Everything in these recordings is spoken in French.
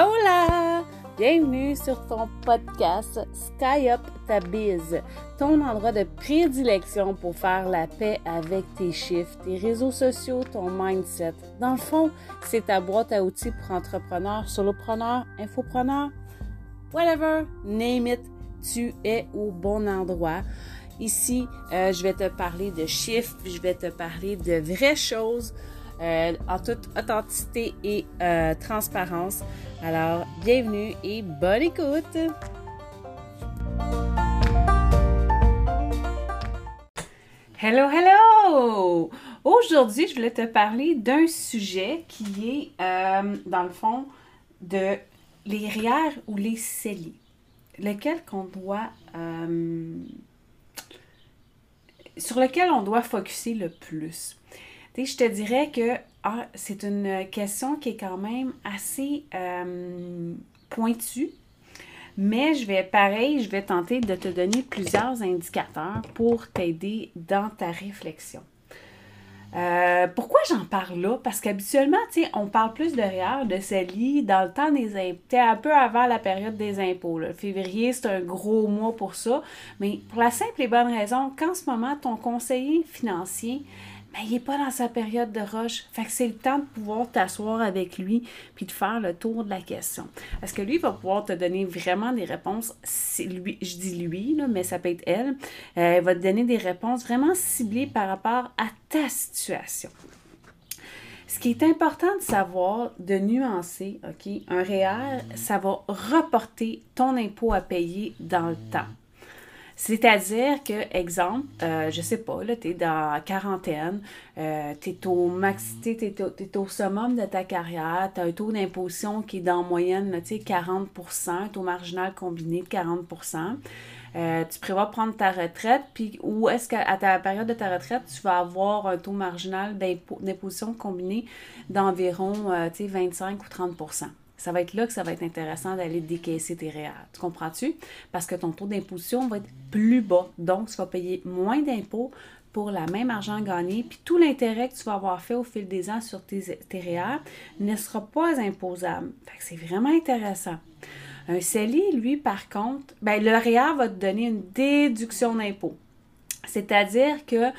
Hola! Bienvenue sur ton podcast Sky Up ta biz, ton endroit de prédilection pour faire la paix avec tes chiffres, tes réseaux sociaux, ton mindset. Dans le fond, c'est ta boîte à outils pour entrepreneurs, solopreneurs, infopreneurs, whatever, name it, tu es au bon endroit. Ici, euh, je vais te parler de chiffres, je vais te parler de vraies choses euh, en toute authenticité et euh, transparence. Alors, bienvenue et bonne écoute! Hello, hello! Aujourd'hui, je voulais te parler d'un sujet qui est, euh, dans le fond, de les RIER ou les CELI, lequel qu'on doit, sur lequel on doit focuser le plus je te dirais que ah, c'est une question qui est quand même assez euh, pointue, mais je vais, pareil, je vais tenter de te donner plusieurs indicateurs pour t'aider dans ta réflexion. Euh, pourquoi j'en parle là? Parce qu'habituellement, on parle plus de REER, de CELI dans le temps des impôts, un peu avant la période des impôts. Février, c'est un gros mois pour ça. Mais pour la simple et bonne raison qu'en ce moment, ton conseiller financier mais il n'est pas dans sa période de rush. Fait que c'est le temps de pouvoir t'asseoir avec lui puis de faire le tour de la question. Est-ce que lui va pouvoir te donner vraiment des réponses? Lui, je dis lui, là, mais ça peut être elle. Euh, elle va te donner des réponses vraiment ciblées par rapport à ta situation. Ce qui est important de savoir, de nuancer, OK, un REER, ça va reporter ton impôt à payer dans le temps. C'est-à-dire que, exemple, euh, je sais pas, là, tu es dans quarantaine, euh, tu es au max, tu es, au summum de ta carrière, tu as un taux d'imposition qui est dans moyenne, tu sais, 40% un taux marginal combiné de 40% euh, tu prévois prendre ta retraite, puis où est-ce qu'à ta période de ta retraite, tu vas avoir un taux marginal d'imposition combiné d'environ euh, 25 ou 30 ça va être là que ça va être intéressant d'aller décaisser tes REER. Tu comprends-tu? Parce que ton taux d'imposition va être plus bas. Donc, tu vas payer moins d'impôts pour la même argent gagné. Puis tout l'intérêt que tu vas avoir fait au fil des ans sur tes, tes REER ne sera pas imposable. Fait que c'est vraiment intéressant. Un CELI, lui, par contre, ben, le REER va te donner une déduction d'impôt. C'est-à-dire que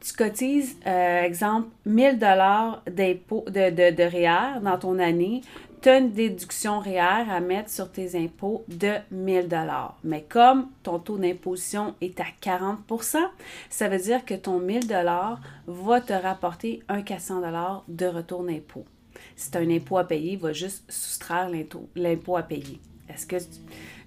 tu cotises, euh, exemple, 1000 dollars d'impôt de, de, de REER dans ton année, tu as une déduction REER à mettre sur tes impôts de 1000 dollars. Mais comme ton taux d'imposition est à 40% ça veut dire que ton 1000 dollars va te rapporter un 400 dollars de retour d'impôt. Si tu as un impôt à payer, il va juste soustraire l'impôt à payer. Est-ce que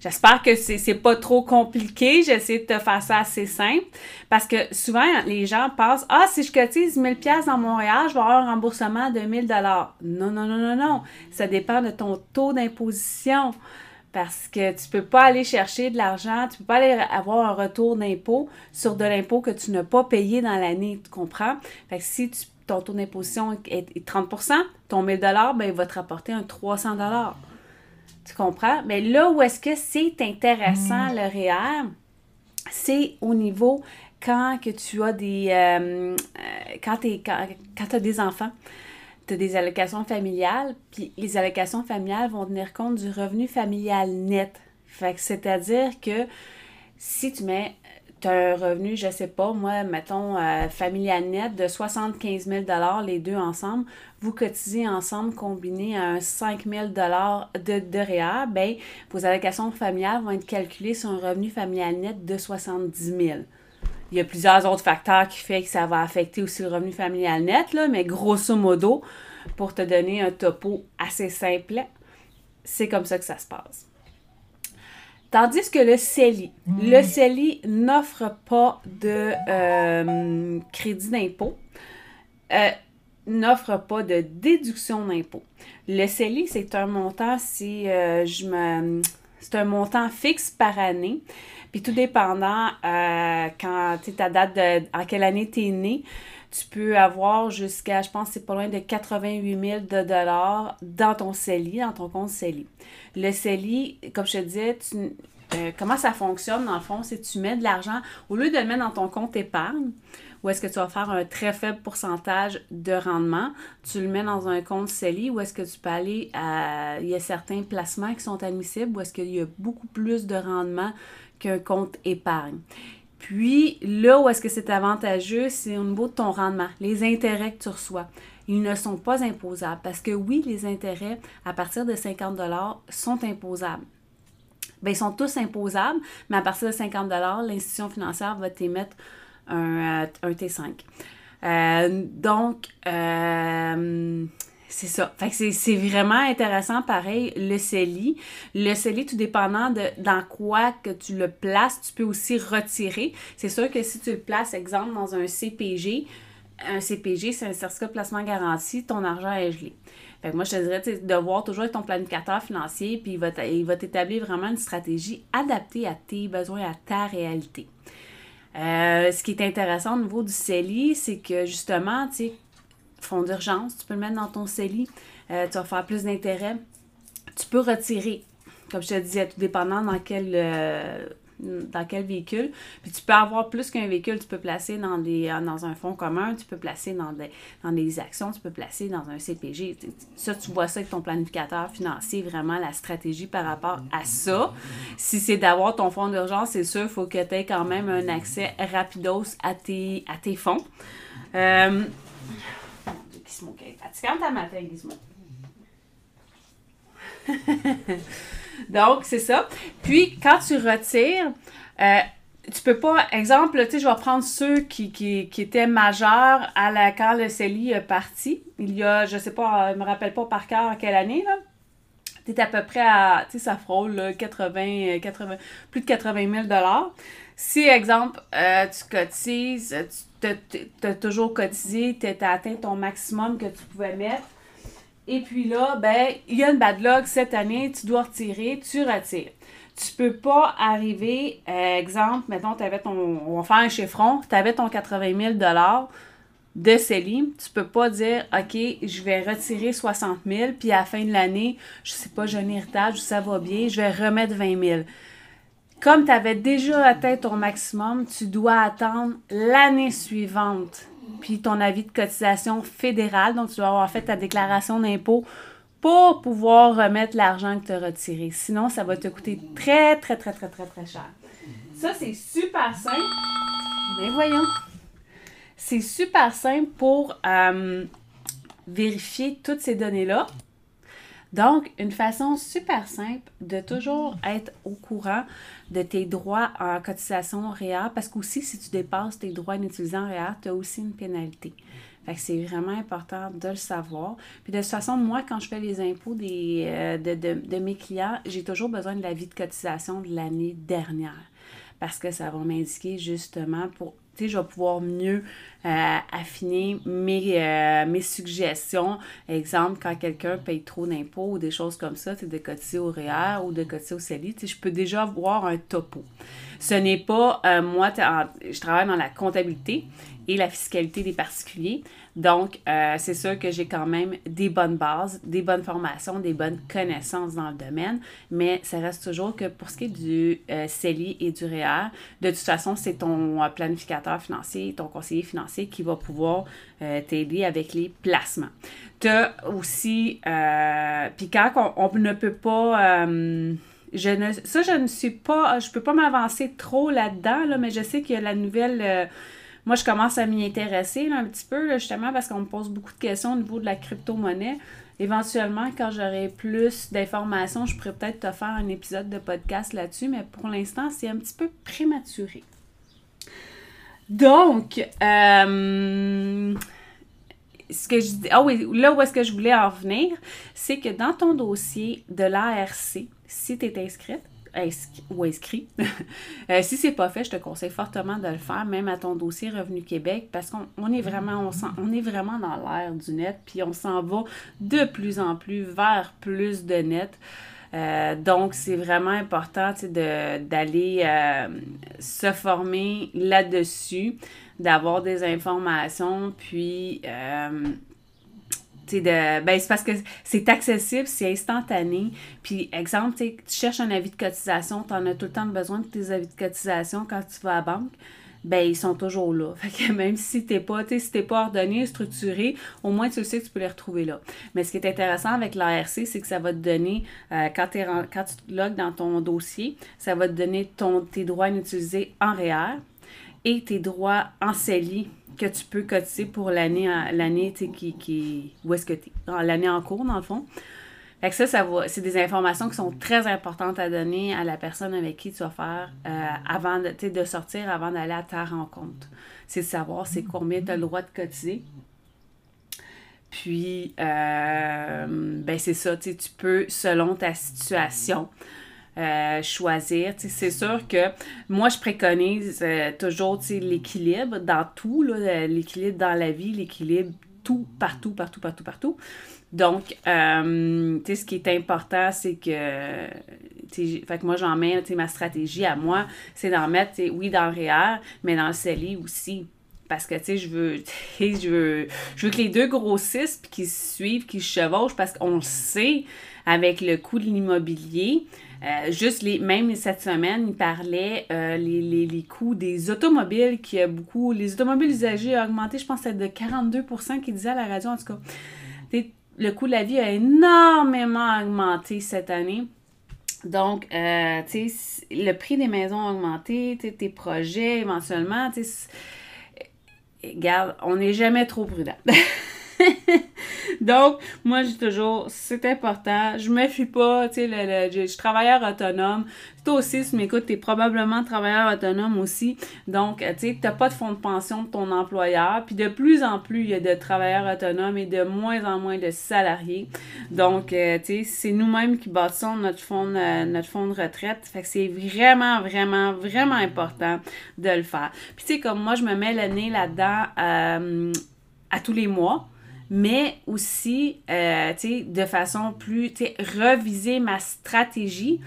J'espère que c'est pas trop compliqué. J'essaie de te faire ça assez simple. Parce que souvent, les gens pensent Ah, si je cotise 1000 pièces dans Montréal, je vais avoir un remboursement de 1000 Non, non, non, non, non. Ça dépend de ton taux d'imposition. Parce que tu peux pas aller chercher de l'argent, tu peux pas aller avoir un retour d'impôt sur de l'impôt que tu n'as pas payé dans l'année. Tu comprends? Fait que si ton taux d'imposition est 30% ton 1000 ben, il va te rapporter un 300 tu comprends? Mais là où est-ce que c'est intéressant, mm. le REER, c'est au niveau quand que tu as des... Euh, euh, quand tu quand, as des enfants, tu as des allocations familiales, puis les allocations familiales vont tenir compte du revenu familial net. Fait que c'est-à-dire que si tu mets un revenu, je sais pas, moi, mettons, euh, familial net de 75 000 les deux ensemble, vous cotisez ensemble combiné à un 5 000 de, de REER, bien, vos allocations familiales vont être calculées sur un revenu familial net de 70 000. Il y a plusieurs autres facteurs qui font que ça va affecter aussi le revenu familial net, là, mais grosso modo, pour te donner un topo assez simple, c'est comme ça que ça se passe. Tandis que le CELI, mm. le CELI n'offre pas de euh, crédit d'impôt, euh, n'offre pas de déduction d'impôt. Le CELI, c'est un montant, si euh, je me. C'est un montant fixe par année. Puis tout dépendant quand ta date de. en quelle année tu es né, tu peux avoir jusqu'à, je pense, c'est pas loin de 88 000 de dollars dans ton CELI, dans ton compte CELI. Le CELI, comme je te disais, euh, comment ça fonctionne dans le fond, c'est que tu mets de l'argent, au lieu de le mettre dans ton compte épargne, ou est-ce que tu vas faire un très faible pourcentage de rendement, tu le mets dans un compte CELI, ou est-ce que tu peux aller à... Il y a certains placements qui sont admissibles, ou est-ce qu'il y a beaucoup plus de rendement qu'un compte épargne. Puis là où est-ce que c'est avantageux, c'est au niveau de ton rendement, les intérêts que tu reçois. Ils ne sont pas imposables parce que oui, les intérêts à partir de 50 sont imposables. Bien, ils sont tous imposables, mais à partir de 50 l'institution financière va t'émettre un, euh, un T5. Euh, donc, euh, c'est ça. Fait que c'est vraiment intéressant, pareil, le CELI. Le CELI, tout dépendant de dans quoi que tu le places, tu peux aussi retirer. C'est sûr que si tu le places, exemple, dans un CPG, un CPG, c'est un certificat de placement garanti, ton argent est gelé. Fait que moi, je te dirais de voir toujours avec ton planificateur financier, puis il va t'établir vraiment une stratégie adaptée à tes besoins, à ta réalité. Euh, ce qui est intéressant au niveau du CELI, c'est que justement, tu sais, fonds d'urgence, tu peux le mettre dans ton CELI, euh, tu vas faire plus d'intérêt. Tu peux retirer, comme je te disais, tout dépendant dans quel, euh, dans quel véhicule. Puis tu peux avoir plus qu'un véhicule, tu peux placer dans, des, euh, dans un fonds commun, tu peux placer dans des, dans actions, tu peux placer dans un CPG. Ça, tu vois ça avec ton planificateur financier, vraiment la stratégie par rapport à ça. Si c'est d'avoir ton fonds d'urgence, c'est sûr, il faut que tu aies quand même un accès rapidos à tes, à tes fonds. Quand ta matin, Gizmo. Donc, c'est ça. Puis, quand tu retires, euh, tu peux pas, exemple, tu sais, je vais prendre ceux qui, qui, qui, étaient majeurs à la, quand le CELI est parti. Il y a, je sais pas, je me rappelle pas par cœur à quelle année, là. Tu es à peu près à, tu sais, ça frôle 80, 80, plus de 80 000 Si, exemple, euh, tu cotises, tu as toujours cotisé, tu as atteint ton maximum que tu pouvais mettre, et puis là, ben, il y a une bad luck cette année, tu dois retirer, tu retires. Tu peux pas arriver, euh, exemple, mettons, avais ton, on va faire un chiffron, tu avais ton 80 000 de CELI, tu peux pas dire, OK, je vais retirer 60 000, puis à la fin de l'année, je sais pas, j'ai un héritage, ça va bien, je vais remettre 20 000. Comme tu avais déjà atteint ton maximum, tu dois attendre l'année suivante puis ton avis de cotisation fédérale. Donc, tu dois avoir fait ta déclaration d'impôt pour pouvoir remettre l'argent que tu as retiré. Sinon, ça va te coûter très, très, très, très, très, très cher. Ça, c'est super simple. Mais voyons. C'est super simple pour euh, vérifier toutes ces données-là. Donc, une façon super simple de toujours être au courant de tes droits en cotisation REER, parce qu'aussi, si tu dépasses tes droits en utilisant REER, tu as aussi une pénalité. Fait que c'est vraiment important de le savoir. Puis de toute façon, moi, quand je fais les impôts euh, de, de, de, mes clients, j'ai toujours besoin de l'avis de cotisation de l'année dernière. Parce que ça va m'indiquer justement pour je vais pouvoir mieux euh, affiner mes, euh, mes suggestions. Exemple, quand quelqu'un paye trop d'impôts ou des choses comme ça, de cotiser au REER ou de cotiser au CELI, je peux déjà voir un topo. Ce n'est pas, euh, moi, je travaille dans la comptabilité et la fiscalité des particuliers. Donc, euh, c'est sûr que j'ai quand même des bonnes bases, des bonnes formations, des bonnes connaissances dans le domaine, mais ça reste toujours que pour ce qui est du euh, CELI et du REER, de toute façon, c'est ton euh, planificateur financier, ton conseiller financier qui va pouvoir t'aider avec les placements. Tu as aussi, puis quand on, ne peut pas... je ne, ça, je ne suis pas, je peux pas m'avancer trop là-dedans, là, mais je sais qu'il y a la nouvelle moi, je commence à m'y intéresser un petit peu, justement, parce qu'on me pose beaucoup de questions au niveau de la crypto-monnaie. Éventuellement, quand j'aurai plus d'informations, je pourrais peut-être te faire un épisode de podcast là-dessus, mais pour l'instant, c'est un petit peu prématuré. Donc, euh, ce que je dis, ah oui, là où est-ce que je voulais en venir, c'est que dans ton dossier de l'ARC, si tu es inscrite, ou inscrit. euh, si c'est pas fait, je te conseille fortement de le faire, même à ton dossier Revenu Québec, parce qu'on est vraiment, on, on est vraiment dans l'ère du net, puis on s'en va de plus en plus vers plus de net. Euh, donc, c'est vraiment important d'aller euh, se former là-dessus, d'avoir des informations, puis euh, de, ben, c'est parce que c'est accessible, c'est instantané. Puis, exemple, tu cherches un avis de cotisation, tu en as tout le temps besoin de tes avis de cotisation quand tu vas à la banque. ben ils sont toujours là. Fait que même si t'es pas, si t'es pas ordonné, structuré, au moins tu sais que tu peux les retrouver là. Mais ce qui est intéressant avec l'ARC, c'est que ça va te donner, euh, quand, tu te logs dans ton dossier, ça va te donner ton, tes droits inutilisés en REER et tes droits en CELI que tu peux cotiser pour l'année l'année qui, qui où est-ce que l'année en cours dans le fond. Fait que ça, ça c'est des informations qui sont très importantes à donner à la personne avec qui tu vas faire euh, avant de, de sortir, avant d'aller à ta rencontre. C'est de savoir c'est combien tu as le droit de cotiser. Puis, euh, ben c'est ça, tu peux, selon ta situation, euh, choisir. C'est sûr que moi, je préconise toujours l'équilibre dans tout, l'équilibre dans la vie, l'équilibre tout, partout, partout, partout, partout. Donc, euh, ce qui est important, c'est que, moi, j'en mets, ma stratégie à moi, c'est d'en mettre, oui, dans le REER, mais dans le CELI aussi. Parce que, tu sais, je veux, je veux, je veux que les deux grossissent, puis qu'ils se suivent, qu'ils se chevauchent, parce qu'on le sait, avec le coût de l'immobilier, euh, juste les, même cette semaine, il parlait euh, les, les, coûts des automobiles qui a beaucoup. Les automobiles usagés ont augmenté, je pense, c'est de 42% qu'il disait à la radio, en tout cas le coût de la vie a énormément augmenté cette année. Donc, euh, le prix des maisons a augmenté, tes projets éventuellement, regarde, on n'est jamais trop prudent. Donc, moi, j'ai toujours, c'est important. Je me fuis pas, tu sais, le, je, suis travailleur autonome. Toi aussi, si tu m'écoutes, tu es probablement travailleur autonome aussi. Donc, tu sais, tu pas de fonds de pension de ton employeur. Puis de plus en plus, il y a de travailleurs autonomes et de moins en moins de salariés. Donc, euh, tu sais, c'est nous-mêmes qui bâtissons notre fonds, de, notre de retraite. Fait que c'est vraiment, vraiment, vraiment important de le faire. Puis, tu sais, comme moi, je me mets le nez là-dedans euh, à tous les mois mais aussi, euh, tu sais, de façon plus, tu sais, reviser ma stratégie.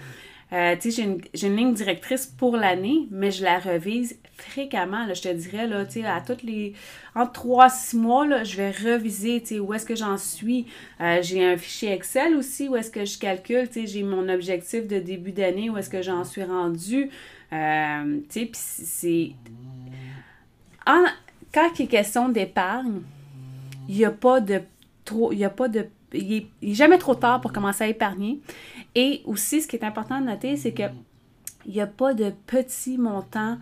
Euh, tu sais, j'ai une, ligne directrice pour l'année, mais je la revise fréquemment, là, je te dirais, là, tu sais, à toutes les... En trois, six mois, là, je vais reviser, tu sais, où est-ce que j'en suis. Euh, j'ai un fichier Excel aussi, où est-ce que je calcule, tu sais, j'ai mon objectif de début d'année, où est-ce que j'en suis rendu. tu sais, puis c'est... Quand il est question d'épargne, il n'y a pas de trop, il y a pas de, il est, jamais trop tard pour commencer à épargner. Et aussi, ce qui est important de noter, c'est que il n'y a pas de petits montants.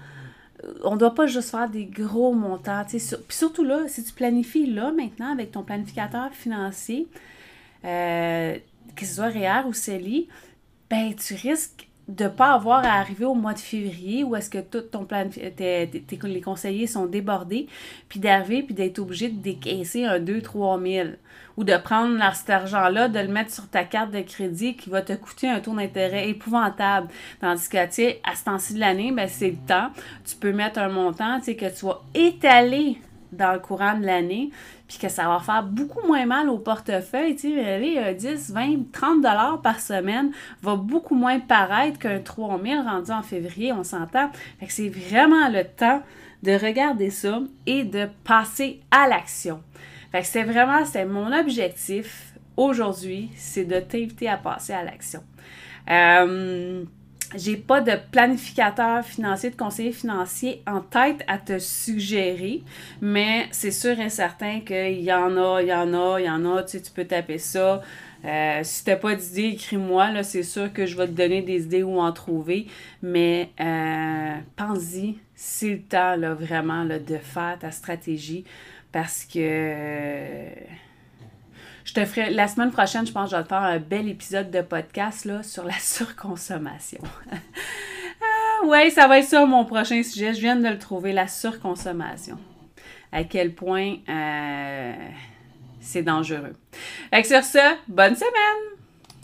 On ne doit pas juste faire des gros montants. Puis surtout là, si tu planifies là maintenant avec ton planificateur financier, euh, que ce soit REER ou CELI, ben tu risques de ne pas avoir à arriver au mois de février où est-ce que tout ton plan, les conseillers sont débordés, puis d'arriver puis d'être obligé de décaisser un 2-3 000 ou de prendre cet argent-là, de le mettre sur ta carte de crédit qui va te coûter un taux d'intérêt épouvantable. Tandis que, tu sais, à ce temps-ci de l'année, ben, c'est le temps. Tu peux mettre un montant, tu sais, que tu vas étaler dans le courant de l'année, puis que ça va faire beaucoup moins mal au portefeuille. Tu sais, aller 10, 20, 30 dollars par semaine va beaucoup moins paraître qu'un 3000 rendu en février, on s'entend. Fait que c'est vraiment le temps de regarder ça et de passer à l'action. Fait que c'est vraiment, c'est mon objectif aujourd'hui, c'est de t'inviter à passer à l'action. Euh, j'ai pas de planificateur financier, de conseiller financier en tête à te suggérer, mais c'est sûr et certain qu'il y en a, il y en a, il y en a, tu sais, tu peux taper ça. Euh, si t'as pas d'idée, écris-moi, là, c'est sûr que je vais te donner des idées où en trouver, mais euh, pense-y, c'est le temps, là, vraiment, là, de faire ta stratégie, parce que... Je te ferai, la semaine prochaine, je pense que je vais te faire un bel épisode de podcast là, sur la surconsommation. ah, ouais, ça va être ça mon prochain sujet. Je viens de le trouver, la surconsommation. À quel point euh, c'est dangereux. Fait que sur ça, bonne semaine!